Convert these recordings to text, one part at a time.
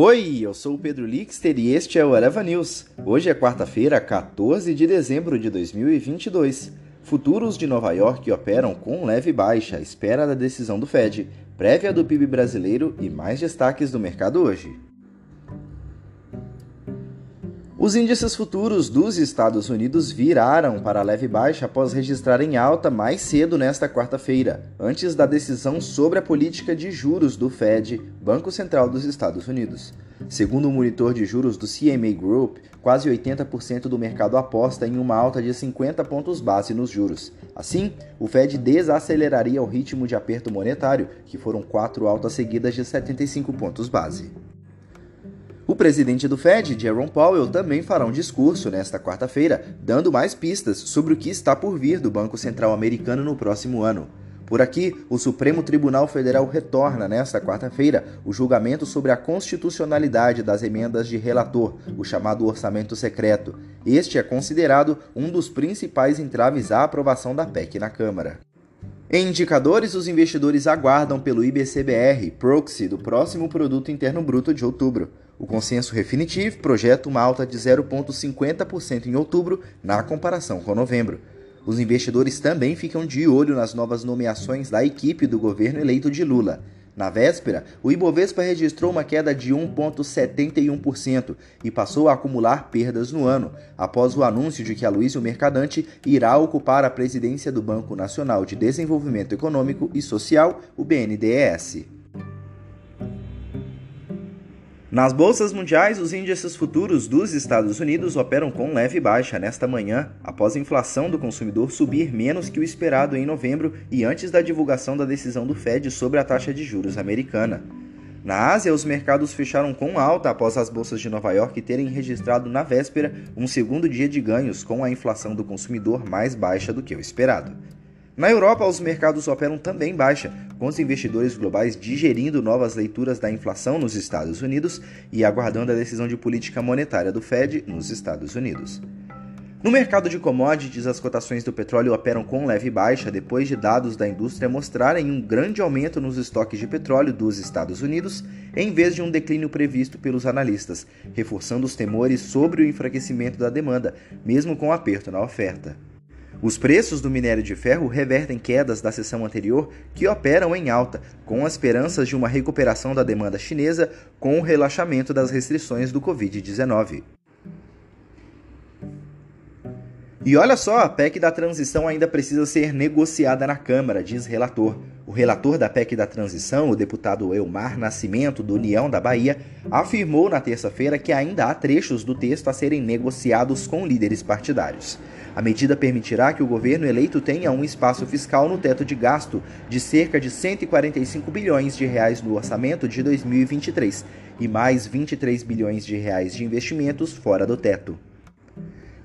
Oi, eu sou o Pedro Lixter e este é o Eleva News. Hoje é quarta-feira, 14 de dezembro de 2022. Futuros de Nova York operam com leve baixa à espera da decisão do Fed, prévia do PIB brasileiro e mais destaques do mercado hoje. Os índices futuros dos Estados Unidos viraram para leve baixa após registrarem alta mais cedo nesta quarta-feira, antes da decisão sobre a política de juros do Fed, Banco Central dos Estados Unidos. Segundo o monitor de juros do CMA Group, quase 80% do mercado aposta em uma alta de 50 pontos base nos juros. Assim, o Fed desaceleraria o ritmo de aperto monetário, que foram quatro altas seguidas de 75 pontos base. O presidente do Fed, Jerome Powell, também fará um discurso nesta quarta-feira, dando mais pistas sobre o que está por vir do Banco Central Americano no próximo ano. Por aqui, o Supremo Tribunal Federal retorna nesta quarta-feira o julgamento sobre a constitucionalidade das emendas de relator, o chamado orçamento secreto. Este é considerado um dos principais entraves à aprovação da PEC na Câmara. Em indicadores, os investidores aguardam pelo IBCBR proxy do próximo Produto Interno Bruto de outubro. O consenso Refinitiv projeta uma alta de 0,50% em outubro na comparação com novembro. Os investidores também ficam de olho nas novas nomeações da equipe do governo eleito de Lula. Na véspera, o Ibovespa registrou uma queda de 1,71% e passou a acumular perdas no ano, após o anúncio de que Aloysio Mercadante irá ocupar a presidência do Banco Nacional de Desenvolvimento Econômico e Social, o BNDES. Nas bolsas mundiais, os índices futuros dos Estados Unidos operam com leve baixa nesta manhã, após a inflação do consumidor subir menos que o esperado em novembro e antes da divulgação da decisão do Fed sobre a taxa de juros americana. Na Ásia, os mercados fecharam com alta após as bolsas de Nova York terem registrado na véspera um segundo dia de ganhos com a inflação do consumidor mais baixa do que o esperado. Na Europa, os mercados operam também baixa, com os investidores globais digerindo novas leituras da inflação nos Estados Unidos e aguardando a decisão de política monetária do Fed nos Estados Unidos. No mercado de commodities, as cotações do petróleo operam com leve baixa depois de dados da indústria mostrarem um grande aumento nos estoques de petróleo dos Estados Unidos, em vez de um declínio previsto pelos analistas, reforçando os temores sobre o enfraquecimento da demanda, mesmo com aperto na oferta. Os preços do minério de ferro revertem quedas da sessão anterior que operam em alta, com esperanças de uma recuperação da demanda chinesa com o relaxamento das restrições do Covid-19. E olha só, a PEC da transição ainda precisa ser negociada na Câmara, diz relator. O relator da PEC da transição, o deputado Elmar Nascimento, do União da Bahia, afirmou na terça-feira que ainda há trechos do texto a serem negociados com líderes partidários. A medida permitirá que o governo eleito tenha um espaço fiscal no teto de gasto de cerca de 145 bilhões de reais no orçamento de 2023 e mais 23 bilhões de reais de investimentos fora do teto.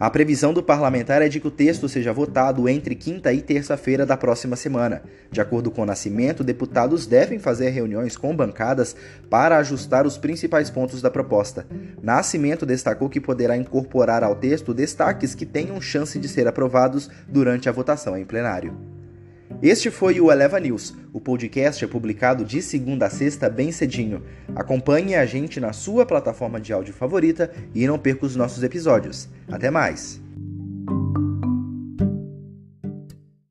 A previsão do parlamentar é de que o texto seja votado entre quinta e terça-feira da próxima semana. De acordo com o Nascimento, deputados devem fazer reuniões com bancadas para ajustar os principais pontos da proposta. Nascimento destacou que poderá incorporar ao texto destaques que tenham chance de ser aprovados durante a votação em plenário. Este foi o Eleva News. O podcast é publicado de segunda a sexta bem cedinho. Acompanhe a gente na sua plataforma de áudio favorita e não perca os nossos episódios. Até mais!